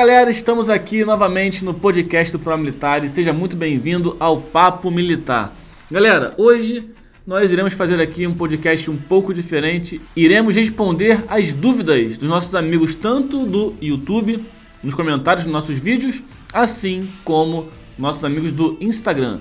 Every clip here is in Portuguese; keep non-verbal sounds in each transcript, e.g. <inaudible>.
galera, estamos aqui novamente no podcast do Pro Militar e seja muito bem-vindo ao Papo Militar. Galera, hoje nós iremos fazer aqui um podcast um pouco diferente. Iremos responder as dúvidas dos nossos amigos, tanto do YouTube, nos comentários dos nossos vídeos, assim como nossos amigos do Instagram.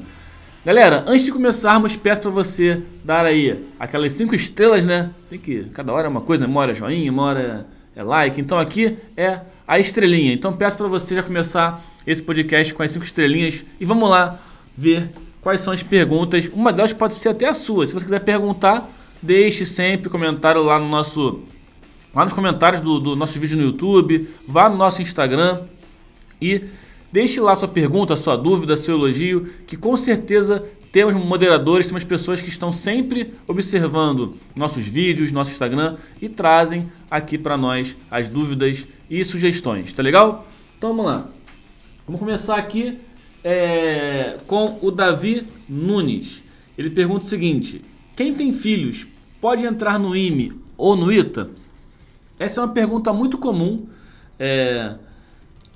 Galera, antes de começarmos, peço para você dar aí aquelas cinco estrelas, né? Tem que cada hora é uma coisa, né? é joinha, uma hora é like. Então aqui é a estrelinha. Então peço para você já começar esse podcast com as cinco estrelinhas e vamos lá ver quais são as perguntas. Uma delas pode ser até a sua. Se você quiser perguntar, deixe sempre comentário lá no nosso lá nos comentários do, do nosso vídeo no YouTube, vá no nosso Instagram e Deixe lá sua pergunta, sua dúvida, seu elogio, que com certeza temos moderadores, temos pessoas que estão sempre observando nossos vídeos, nosso Instagram e trazem aqui para nós as dúvidas e sugestões, tá legal? Então vamos lá. Vamos começar aqui é, com o Davi Nunes. Ele pergunta o seguinte: quem tem filhos pode entrar no IME ou no ITA? Essa é uma pergunta muito comum é,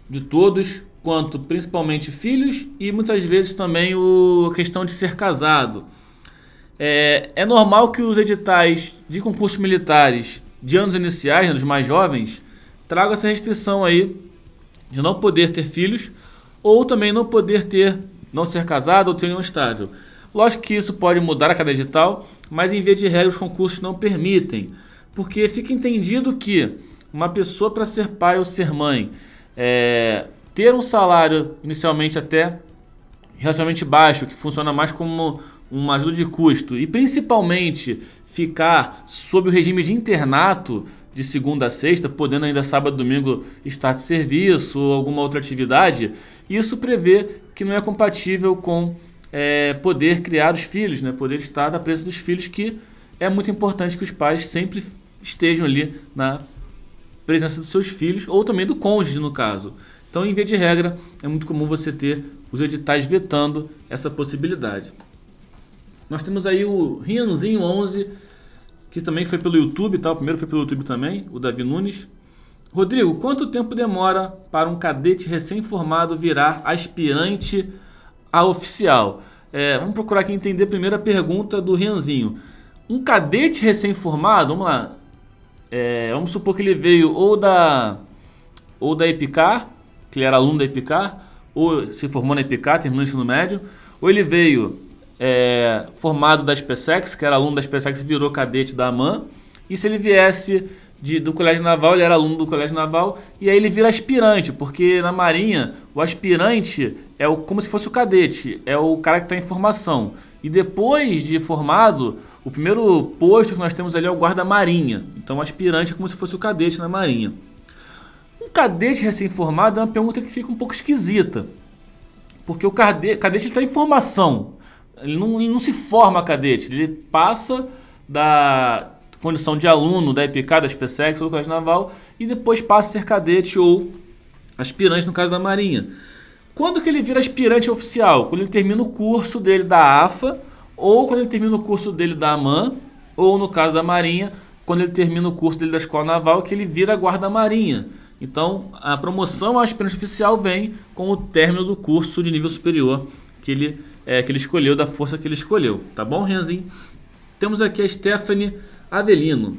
de todos quanto principalmente filhos e muitas vezes também o, a questão de ser casado. É, é normal que os editais de concursos militares de anos iniciais, né, dos mais jovens, tragam essa restrição aí de não poder ter filhos ou também não poder ter, não ser casado ou ter união estável. Lógico que isso pode mudar a cada edital, mas em vez de regra os concursos não permitem, porque fica entendido que uma pessoa para ser pai ou ser mãe é, ter um salário inicialmente até relativamente baixo, que funciona mais como uma ajuda de custo, e principalmente ficar sob o regime de internato de segunda a sexta, podendo ainda sábado e domingo estar de serviço ou alguma outra atividade, isso prevê que não é compatível com é, poder criar os filhos, né? poder estar da presença dos filhos, que é muito importante que os pais sempre estejam ali na presença dos seus filhos, ou também do cônjuge, no caso. Então, em via de regra, é muito comum você ter os editais vetando essa possibilidade. Nós temos aí o Rianzinho 11, que também foi pelo YouTube, tá? o primeiro foi pelo YouTube também, o Davi Nunes. Rodrigo, quanto tempo demora para um cadete recém-formado virar aspirante a oficial? É, vamos procurar aqui entender a primeira pergunta do Rianzinho. Um cadete recém-formado, vamos lá, é, vamos supor que ele veio ou da, ou da Epicar que ele era aluno da Epicar, ou se formou na Epicar, terminou o ensino médio, ou ele veio é, formado da SpaceX, que era aluno da SpaceX e virou cadete da AMAN, e se ele viesse de, do Colégio Naval, ele era aluno do Colégio Naval, e aí ele vira aspirante, porque na Marinha o aspirante é o, como se fosse o cadete, é o cara que está em formação. E depois de formado, o primeiro posto que nós temos ali é o guarda-marinha. Então o aspirante é como se fosse o cadete na Marinha cadete recém-formado é uma pergunta que fica um pouco esquisita. Porque o cadete, cadete está em formação. Ele não, ele não se forma cadete. Ele passa da condição de aluno da EPK, da SpaceX ou do Colégio Naval e depois passa a ser cadete ou aspirante no caso da Marinha. Quando que ele vira aspirante oficial? Quando ele termina o curso dele da AFA ou quando ele termina o curso dele da AMAN ou no caso da Marinha, quando ele termina o curso dele da Escola Naval que ele vira guarda-marinha. Então, a promoção à aspirante oficial vem com o término do curso de nível superior que ele, é, que ele escolheu, da força que ele escolheu. Tá bom, Renzinho? Temos aqui a Stephanie Avelino,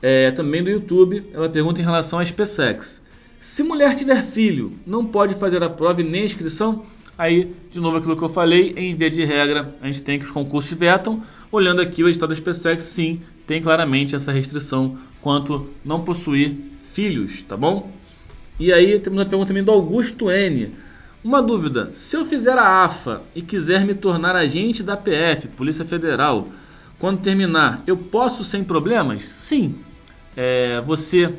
é, também do YouTube. Ela pergunta em relação à SpaceX. Se mulher tiver filho, não pode fazer a prova e nem a inscrição? Aí, de novo, aquilo que eu falei, em via de regra, a gente tem que os concursos vetam. Olhando aqui o edital da SpaceX, sim, tem claramente essa restrição quanto não possuir filhos, tá bom? E aí temos uma pergunta também do Augusto N. Uma dúvida: se eu fizer a AFA e quiser me tornar agente da PF, Polícia Federal, quando terminar, eu posso sem problemas? Sim. É, você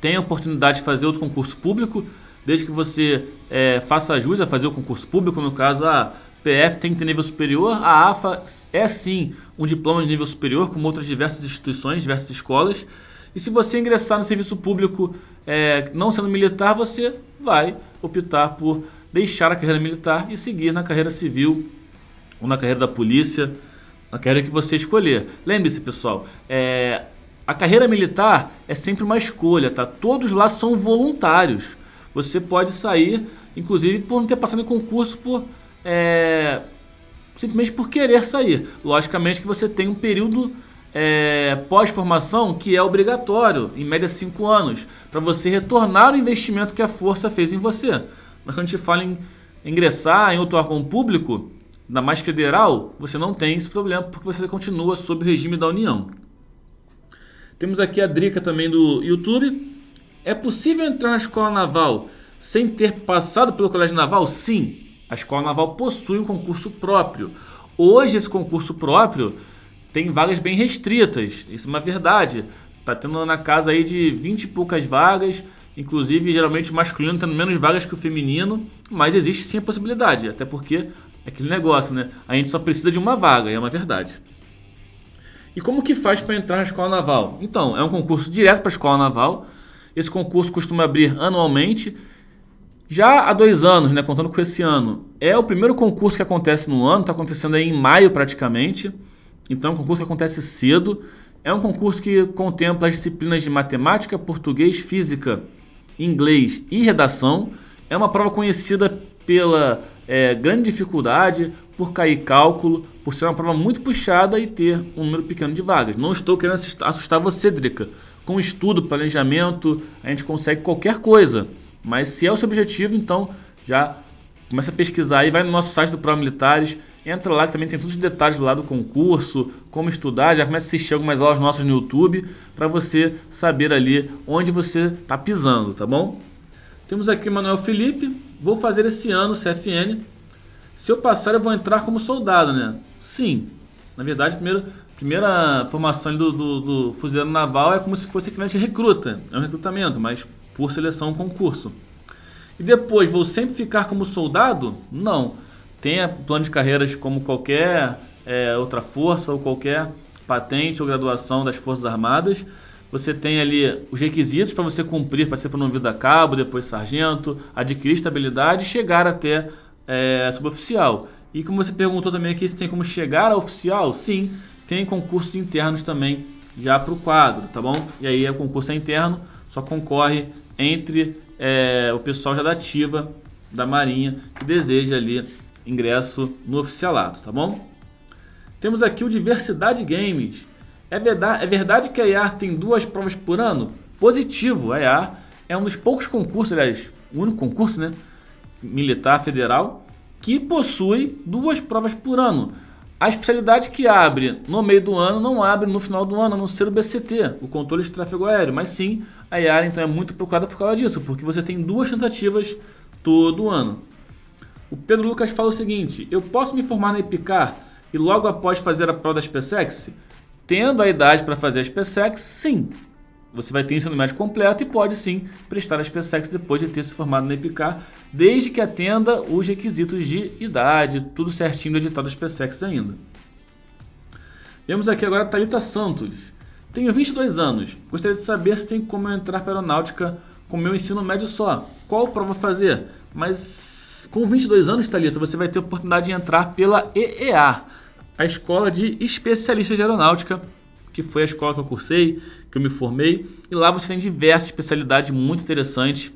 tem a oportunidade de fazer outro concurso público, desde que você é, faça jus a fazer o concurso público. No caso, a PF tem que ter nível superior, a AFA é sim um diploma de nível superior, como outras diversas instituições, diversas escolas. E se você ingressar no serviço público é, não sendo militar, você vai optar por deixar a carreira militar e seguir na carreira civil ou na carreira da polícia, na carreira que você escolher. Lembre-se, pessoal, é, a carreira militar é sempre uma escolha, tá? Todos lá são voluntários. você pode sair, inclusive por não ter passado em concurso por é, simplesmente por querer sair. Logicamente que você tem um período é, pós-formação que é obrigatório, em média 5 anos, para você retornar o investimento que a força fez em você. Mas quando a gente fala em ingressar em outro órgão público, ainda mais federal, você não tem esse problema porque você continua sob o regime da União. Temos aqui a Drica também do YouTube. É possível entrar na escola naval sem ter passado pelo colégio naval? Sim. A escola naval possui um concurso próprio. Hoje esse concurso próprio tem vagas bem restritas. Isso é uma verdade. Tá tendo na casa aí de 20 e poucas vagas, inclusive geralmente o masculino tendo menos vagas que o feminino, mas existe sim a possibilidade, até porque é aquele negócio, né? A gente só precisa de uma vaga, é uma verdade. E como que faz para entrar na escola naval? Então, é um concurso direto para a escola naval. Esse concurso costuma abrir anualmente. Já há dois anos, né, contando com esse ano, é o primeiro concurso que acontece no ano, está acontecendo aí em maio praticamente. Então é um concurso que acontece cedo. É um concurso que contempla as disciplinas de matemática, português, física, inglês e redação. É uma prova conhecida pela é, grande dificuldade, por cair cálculo, por ser uma prova muito puxada e ter um número pequeno de vagas. Não estou querendo assustar você, Drica. Com estudo, planejamento, a gente consegue qualquer coisa. Mas se é o seu objetivo, então já começa a pesquisar e vai no nosso site do Prova Militares Entra lá que também tem todos os detalhes lá do concurso, como estudar, já começa a assistir algumas aulas nossas no YouTube para você saber ali onde você está pisando, tá bom? Temos aqui o Manuel Felipe, vou fazer esse ano CFN. Se eu passar, eu vou entrar como soldado, né? Sim. Na verdade, primeiro, primeira formação do, do, do fuzileiro naval é como se fosse equivalente recruta. É um recrutamento, mas por seleção concurso. E depois, vou sempre ficar como soldado? Não tenha plano de carreiras como qualquer é, outra força ou qualquer patente ou graduação das Forças Armadas. Você tem ali os requisitos para você cumprir para ser promovido a cabo, depois sargento, adquirir estabilidade e chegar até é, suboficial. E como você perguntou também aqui se tem como chegar a oficial, sim, tem concursos internos também já para o quadro, tá bom? E aí o concurso é interno, só concorre entre é, o pessoal já da ativa da Marinha que deseja ali ingresso no oficialato, tá bom? Temos aqui o Diversidade Games. É verdade, é verdade que a IAR tem duas provas por ano? Positivo, a IAR é um dos poucos concursos, aliás, o único concurso né, militar federal que possui duas provas por ano. A especialidade que abre no meio do ano não abre no final do ano, a não ser o BCT, o controle de tráfego aéreo. Mas sim, a IAR então é muito procurada por causa disso, porque você tem duas tentativas todo ano. O Pedro Lucas fala o seguinte: eu posso me formar na Epicar e logo após fazer a prova da SpaceX? Tendo a idade para fazer a SpaceX, sim. Você vai ter ensino médio completo e pode sim prestar a SpaceX depois de ter se formado na Epicar, desde que atenda os requisitos de idade, tudo certinho do edital da SpaceX ainda. Vemos aqui agora a Thalita Santos. Tenho 22 anos. Gostaria de saber se tem como eu entrar para a aeronáutica com meu ensino médio só. Qual prova fazer? Mas com 22 anos, Thalita, você vai ter a oportunidade de entrar pela EEA, a Escola de Especialistas de Aeronáutica, que foi a escola que eu cursei, que eu me formei, e lá você tem diversas especialidades muito interessantes.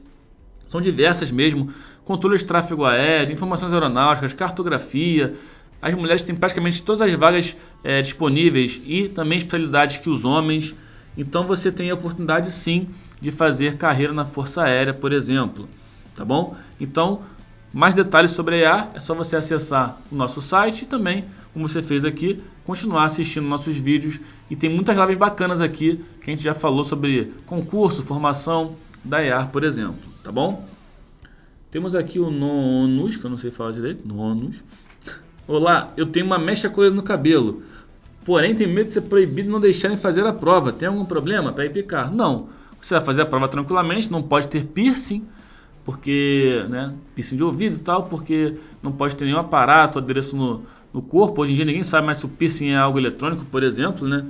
São diversas mesmo, controle de tráfego aéreo, informações aeronáuticas, cartografia. As mulheres têm praticamente todas as vagas é, disponíveis e também especialidades que os homens. Então você tem a oportunidade sim de fazer carreira na Força Aérea, por exemplo. Tá bom? Então mais detalhes sobre a IA é só você acessar o nosso site e também, como você fez aqui, continuar assistindo nossos vídeos. E tem muitas lives bacanas aqui que a gente já falou sobre concurso, formação da IAR, por exemplo, tá bom? Temos aqui o Nonus, que eu não sei falar direito. Nonus. Olá, eu tenho uma mecha colorida no cabelo. Porém, tenho medo de ser proibido e não deixarem fazer a prova. Tem algum problema para ir picar? Não. Você vai fazer a prova tranquilamente, não pode ter piercing porque, né, piercing de ouvido e tal, porque não pode ter nenhum aparato, adereço no, no corpo. Hoje em dia ninguém sabe mais se o piercing é algo eletrônico, por exemplo, né?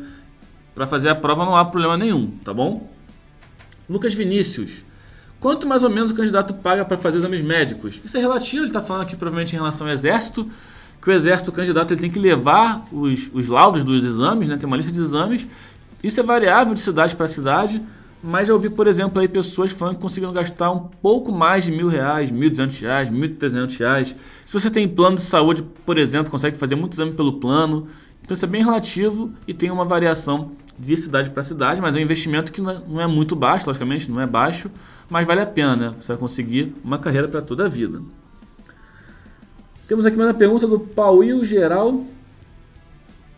Para fazer a prova não há problema nenhum, tá bom? Lucas Vinícius. Quanto mais ou menos o candidato paga para fazer exames médicos? Isso é relativo, ele está falando aqui provavelmente em relação ao exército, que o exército, o candidato, ele tem que levar os, os laudos dos exames, né? tem uma lista de exames. Isso é variável de cidade para cidade. Mas já ouvi, por exemplo, aí pessoas falando que conseguiram gastar um pouco mais de mil reais, mil duzentos reais, mil trezentos reais. Se você tem plano de saúde, por exemplo, consegue fazer muito exame pelo plano. Então isso é bem relativo e tem uma variação de cidade para cidade, mas é um investimento que não é, é muito baixo, logicamente, não é baixo, mas vale a pena, né? Você vai conseguir uma carreira para toda a vida. Temos aqui uma pergunta do Paulo Geral.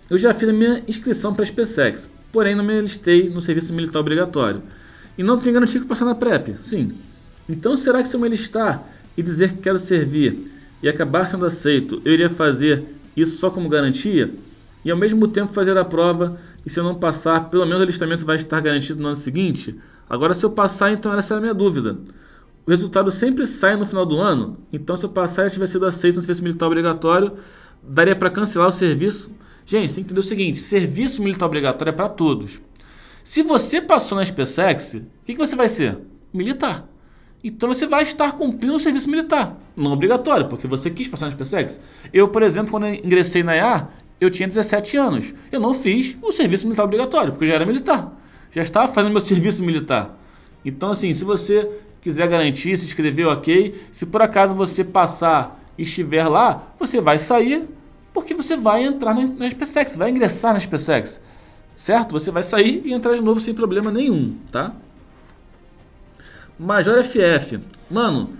Eu já fiz a minha inscrição para a SpaceX porém não me alistei no serviço militar obrigatório. E não tenho garantia que passar na PrEP. Sim. Então será que se eu me alistar e dizer que quero servir e acabar sendo aceito, eu iria fazer isso só como garantia? E ao mesmo tempo fazer a prova e se eu não passar, pelo menos o alistamento vai estar garantido no ano seguinte? Agora se eu passar, então essa era a minha dúvida. O resultado sempre sai no final do ano, então se eu passar e tiver sido aceito no serviço militar obrigatório, daria para cancelar o serviço Gente, tem que entender o seguinte: serviço militar obrigatório é para todos. Se você passou na SpaceX, o que, que você vai ser? Militar. Então você vai estar cumprindo o serviço militar. Não obrigatório, porque você quis passar na SpaceX. Eu, por exemplo, quando ingressei na IA, eu tinha 17 anos. Eu não fiz o serviço militar obrigatório, porque eu já era militar. Já estava fazendo meu <laughs> serviço militar. Então, assim, se você quiser garantir, se inscrever, ok. Se por acaso você passar e estiver lá, você vai sair porque você vai entrar na, SpaceX, vai ingressar na SpaceX, certo? Você vai sair e entrar de novo sem problema nenhum, tá? Major FF, mano,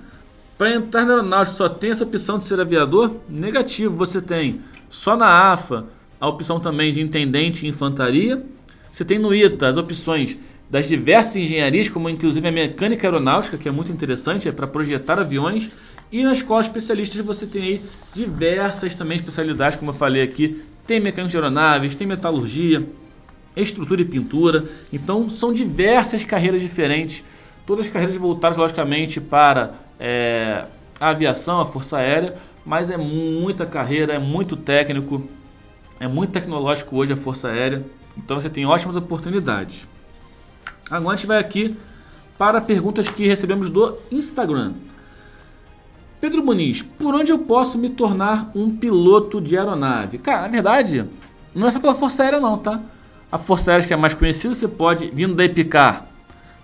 para entrar na aeronáutica só tem essa opção de ser aviador? Negativo, você tem só na AFA a opção também de intendente em infantaria. Você tem no ITA as opções das diversas engenharias, como inclusive a mecânica aeronáutica, que é muito interessante, é para projetar aviões. E na escola especialistas você tem aí diversas também especialidades, como eu falei aqui. Tem mecânica de aeronaves, tem metalurgia, estrutura e pintura. Então são diversas carreiras diferentes, todas carreiras voltadas logicamente para é, a aviação, a força aérea, mas é muita carreira, é muito técnico, é muito tecnológico hoje a força aérea. Então você tem ótimas oportunidades. Agora a gente vai aqui para perguntas que recebemos do Instagram. Pedro Muniz, por onde eu posso me tornar um piloto de aeronave? Cara, na verdade, não é só pela Força Aérea não, tá? A Força Aérea que é mais conhecida, você pode, vindo da Epicar,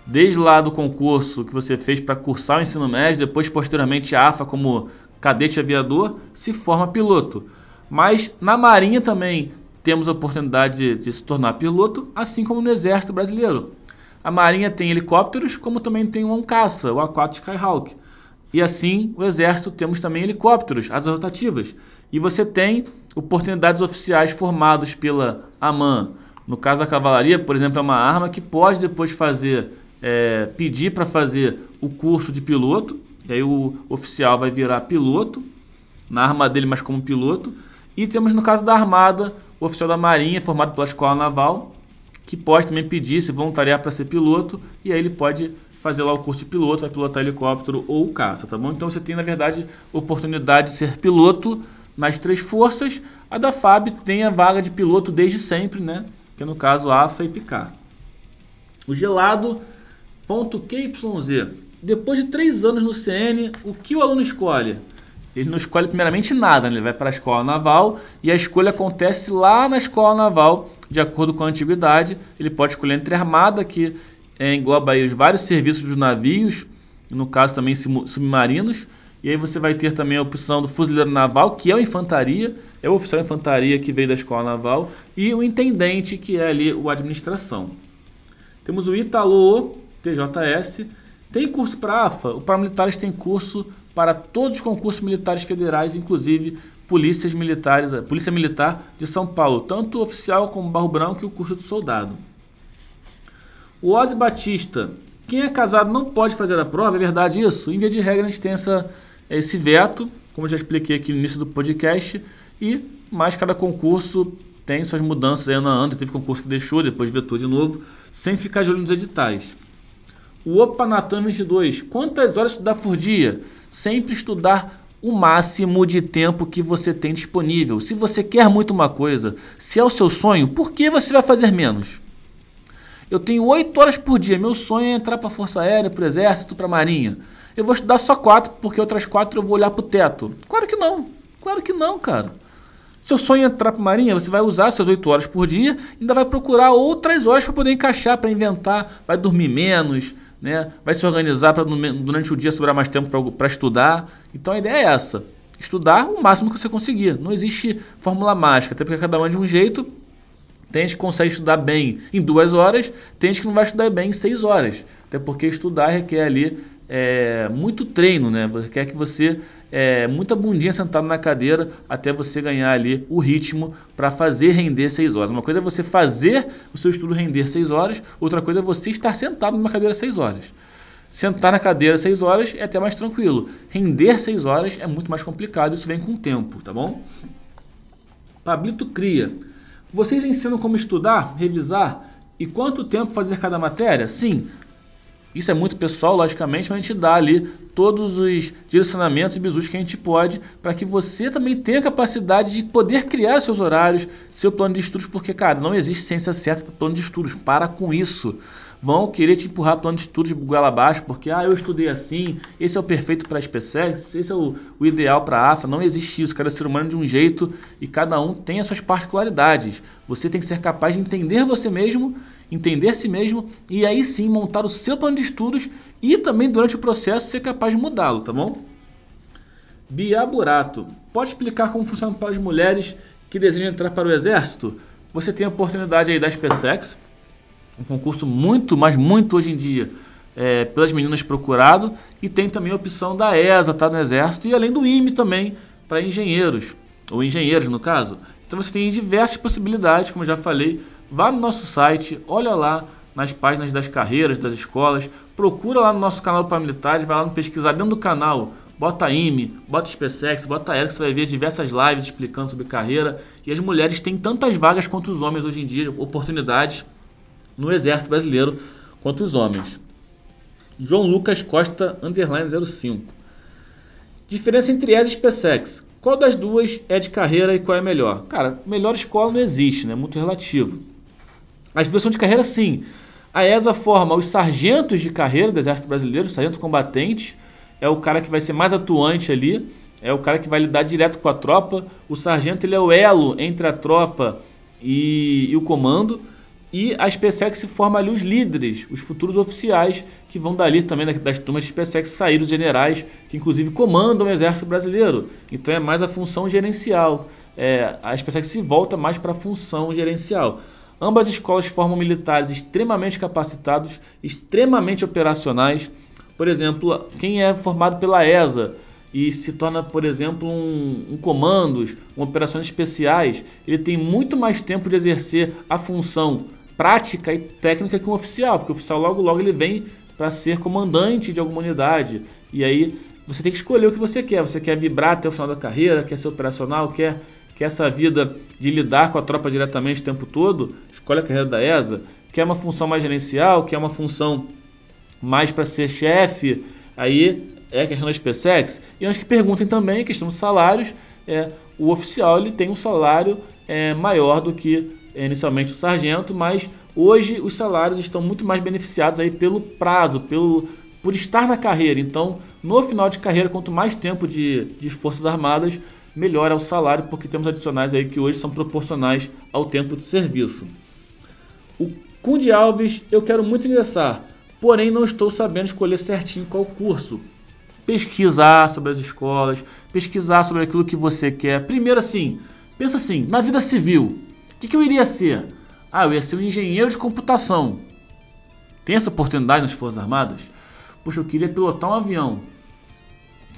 desde lá do concurso que você fez para cursar o ensino médio, depois posteriormente a AFA como cadete aviador, se forma piloto. Mas na Marinha também temos a oportunidade de, de se tornar piloto, assim como no Exército Brasileiro. A Marinha tem helicópteros, como também tem um caça, o A4 Skyhawk. E assim, o Exército temos também helicópteros, asas rotativas. E você tem oportunidades oficiais formados pela AMAN. No caso da cavalaria, por exemplo, é uma arma que pode depois fazer, é, pedir para fazer o curso de piloto. E aí o oficial vai virar piloto, na arma dele, mas como piloto. E temos no caso da Armada, o oficial da Marinha, formado pela Escola Naval, que pode também pedir, se voluntariar para ser piloto, e aí ele pode fazer lá o curso de piloto, vai pilotar helicóptero ou caça, tá bom? Então você tem, na verdade, oportunidade de ser piloto nas três forças. A da FAB tem a vaga de piloto desde sempre, né? Que é no caso AFA e PICAR. O gelado .QYZ. Depois de três anos no CN, o que o aluno escolhe? Ele não escolhe primeiramente nada, né? ele vai para a escola naval e a escolha acontece lá na escola naval, de acordo com a antiguidade. Ele pode escolher entre armada, que é, engloba aí os vários serviços dos navios, no caso também submarinos. E aí você vai ter também a opção do fuzileiro naval, que é o infantaria, é o oficial infantaria que veio da escola naval, e o intendente, que é ali o administração. Temos o Italo TJS. Tem curso para AFA? O Paramilitares tem curso para todos os concursos militares federais, inclusive polícias militares, Polícia Militar de São Paulo, tanto oficial como barro branco e o curso de soldado. O Ozzy Batista, quem é casado não pode fazer a prova, é verdade isso? Em via de regra, a gente tem essa, esse veto, como eu já expliquei aqui no início do podcast, e mais cada concurso tem suas mudanças. Aí na Ana teve concurso que deixou, depois vetou de novo, sem ficar de olho nos editais. O Opa Natan 22, quantas horas estudar por dia? Sempre estudar o máximo de tempo que você tem disponível. Se você quer muito uma coisa, se é o seu sonho, por que você vai fazer menos? Eu tenho 8 horas por dia. Meu sonho é entrar para a Força Aérea, para o Exército, para a Marinha. Eu vou estudar só 4, porque outras 4 eu vou olhar para o teto. Claro que não. Claro que não, cara. Seu sonho é entrar para Marinha, você vai usar suas 8 horas por dia, ainda vai procurar outras horas para poder encaixar, para inventar, vai dormir menos, né? vai se organizar para durante o dia sobrar mais tempo para estudar. Então a ideia é essa: estudar o máximo que você conseguir. Não existe fórmula mágica, até porque cada um é de um jeito. Tem gente que consegue estudar bem em duas horas, tem gente que não vai estudar bem em seis horas. Até porque estudar requer ali é, muito treino, né? Quer que você é, muita bundinha sentado na cadeira até você ganhar ali o ritmo para fazer render 6 horas. Uma coisa é você fazer o seu estudo render 6 horas, outra coisa é você estar sentado numa cadeira 6 horas. Sentar na cadeira 6 horas é até mais tranquilo. Render 6 horas é muito mais complicado, isso vem com o tempo, tá bom? Pablito Cria. Vocês ensinam como estudar, revisar e quanto tempo fazer cada matéria? Sim, isso é muito pessoal, logicamente, mas a gente dá ali todos os direcionamentos e bisus que a gente pode para que você também tenha capacidade de poder criar seus horários, seu plano de estudos, porque, cara, não existe ciência certa para plano de estudos. Para com isso. Vão querer te empurrar plano de estudos de goela abaixo, porque, ah, eu estudei assim, esse é o perfeito para a SpaceX, esse é o, o ideal para a AFA. Não existe isso. Cada ser humano de um jeito e cada um tem as suas particularidades. Você tem que ser capaz de entender você mesmo entender si mesmo e aí sim montar o seu plano de estudos e também durante o processo ser capaz de mudá-lo, tá bom? Bia Burato, pode explicar como funciona para as mulheres que desejam entrar para o exército? Você tem a oportunidade aí da SpaceX, um concurso muito, mas muito hoje em dia é, pelas meninas procurado e tem também a opção da ESA, tá no exército e além do IME também para engenheiros ou engenheiros no caso. Então você tem diversas possibilidades, como eu já falei, Vá no nosso site, olha lá nas páginas das carreiras, das escolas, procura lá no nosso canal para militares, vai lá no pesquisar dentro do canal, bota IME, bota SpaceX, bota ERC, você vai ver diversas lives explicando sobre carreira. E as mulheres têm tantas vagas quanto os homens hoje em dia, oportunidades no exército brasileiro quanto os homens. João Lucas Costa, underline 05. Diferença entre ESA e SpaceX. Qual das duas é de carreira e qual é melhor? Cara, melhor escola não existe, né? Muito relativo. As duas são de carreira, sim. A ESA forma os sargentos de carreira do Exército Brasileiro, sargento combatente, é o cara que vai ser mais atuante ali, é o cara que vai lidar direto com a tropa. O sargento ele é o elo entre a tropa e, e o comando. E a SpaceX forma ali os líderes, os futuros oficiais que vão dali também das turmas de SpaceX sair os generais que inclusive comandam o exército brasileiro. Então é mais a função gerencial. É, a SpaceX se volta mais para a função gerencial. Ambas escolas formam militares extremamente capacitados, extremamente operacionais. Por exemplo, quem é formado pela ESA e se torna, por exemplo, um, um comandos, um operações especiais, ele tem muito mais tempo de exercer a função prática e técnica que um oficial, porque o oficial logo logo ele vem para ser comandante de alguma unidade. E aí você tem que escolher o que você quer. Você quer vibrar até o final da carreira, quer ser operacional, quer quer essa vida de lidar com a tropa diretamente o tempo todo, escolhe a carreira da ESA, quer uma função mais gerencial, quer uma função mais para ser chefe, aí é a questão da SpaceX. E antes que perguntem também, questão dos salários, é, o oficial ele tem um salário é, maior do que inicialmente o sargento, mas hoje os salários estão muito mais beneficiados aí pelo prazo, pelo por estar na carreira. Então, no final de carreira, quanto mais tempo de, de Forças Armadas, melhor é o salário, porque temos adicionais aí que hoje são proporcionais ao tempo de serviço. O Cunde Alves, eu quero muito ingressar, porém não estou sabendo escolher certinho qual curso. Pesquisar sobre as escolas, pesquisar sobre aquilo que você quer. Primeiro assim, pensa assim, na vida civil, o que, que eu iria ser? Ah, eu ia ser um engenheiro de computação. Tem essa oportunidade nas Forças Armadas? Puxa, eu queria pilotar um avião.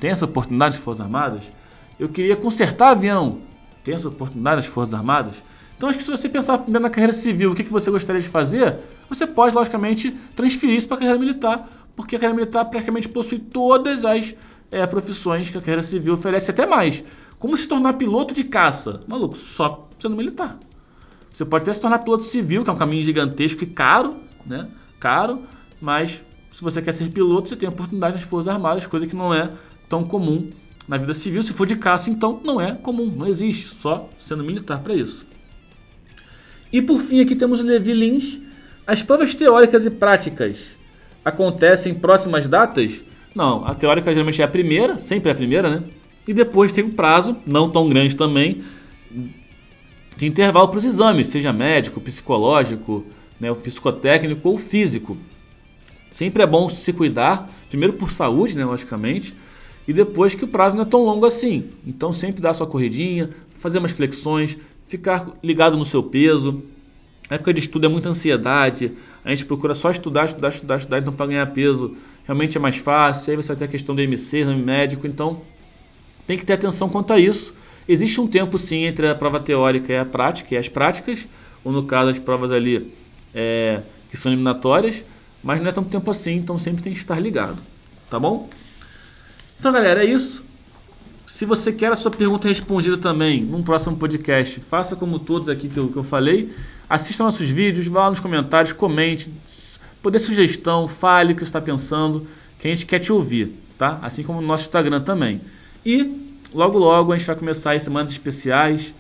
Tem essa oportunidade nas Forças Armadas? Eu queria consertar avião. Tem essa oportunidade nas Forças Armadas? Então acho que se você pensar primeiro na carreira civil, o que, que você gostaria de fazer, você pode, logicamente, transferir isso para a carreira militar, porque a carreira militar praticamente possui todas as é, profissões que a carreira civil oferece, até mais. Como se tornar piloto de caça? Maluco, só sendo militar. Você pode até se tornar piloto civil, que é um caminho gigantesco e caro, né? Caro, mas se você quer ser piloto, você tem oportunidade nas Forças Armadas, coisa que não é tão comum na vida civil. Se for de caça, então não é comum, não existe, só sendo militar para isso. E por fim, aqui temos o Levi Lins. As provas teóricas e práticas acontecem em próximas datas? Não, a teórica geralmente é a primeira, sempre é a primeira, né? E depois tem um prazo, não tão grande também, de intervalo para os exames, seja médico, psicológico, né, psicotécnico ou físico. Sempre é bom se cuidar, primeiro por saúde, né, logicamente, e depois que o prazo não é tão longo assim. Então sempre dar sua corridinha, fazer umas flexões, ficar ligado no seu peso. A época de estudo é muita ansiedade, a gente procura só estudar, estudar, estudar, estudar, então para ganhar peso realmente é mais fácil. Aí você vai ter a questão do MC, exame médico, então tem que ter atenção quanto a isso. Existe um tempo sim entre a prova teórica e a prática, e as práticas, ou no caso as provas ali é, que são eliminatórias, mas não é tanto tempo assim, então sempre tem que estar ligado, tá bom? Então galera, é isso. Se você quer a sua pergunta respondida também num próximo podcast, faça como todos aqui que eu, que eu falei. Assista nossos vídeos, vá lá nos comentários, comente, poder sugestão, fale o que você está pensando, que a gente quer te ouvir, tá? Assim como no nosso Instagram também. E logo logo a gente vai começar as semanas especiais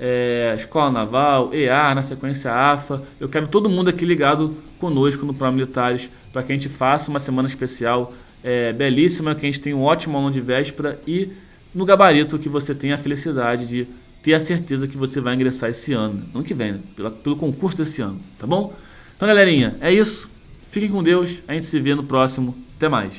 é, Escola Naval, EAR, na sequência AFA. Eu quero todo mundo aqui ligado conosco no Pró Militares para que a gente faça uma semana especial é, belíssima, que a gente tenha um ótimo aluno de véspera e no gabarito que você tenha a felicidade de ter a certeza que você vai ingressar esse ano, ano que vem, né? pelo, pelo concurso desse ano, tá bom? Então, galerinha, é isso. Fiquem com Deus. A gente se vê no próximo. Até mais.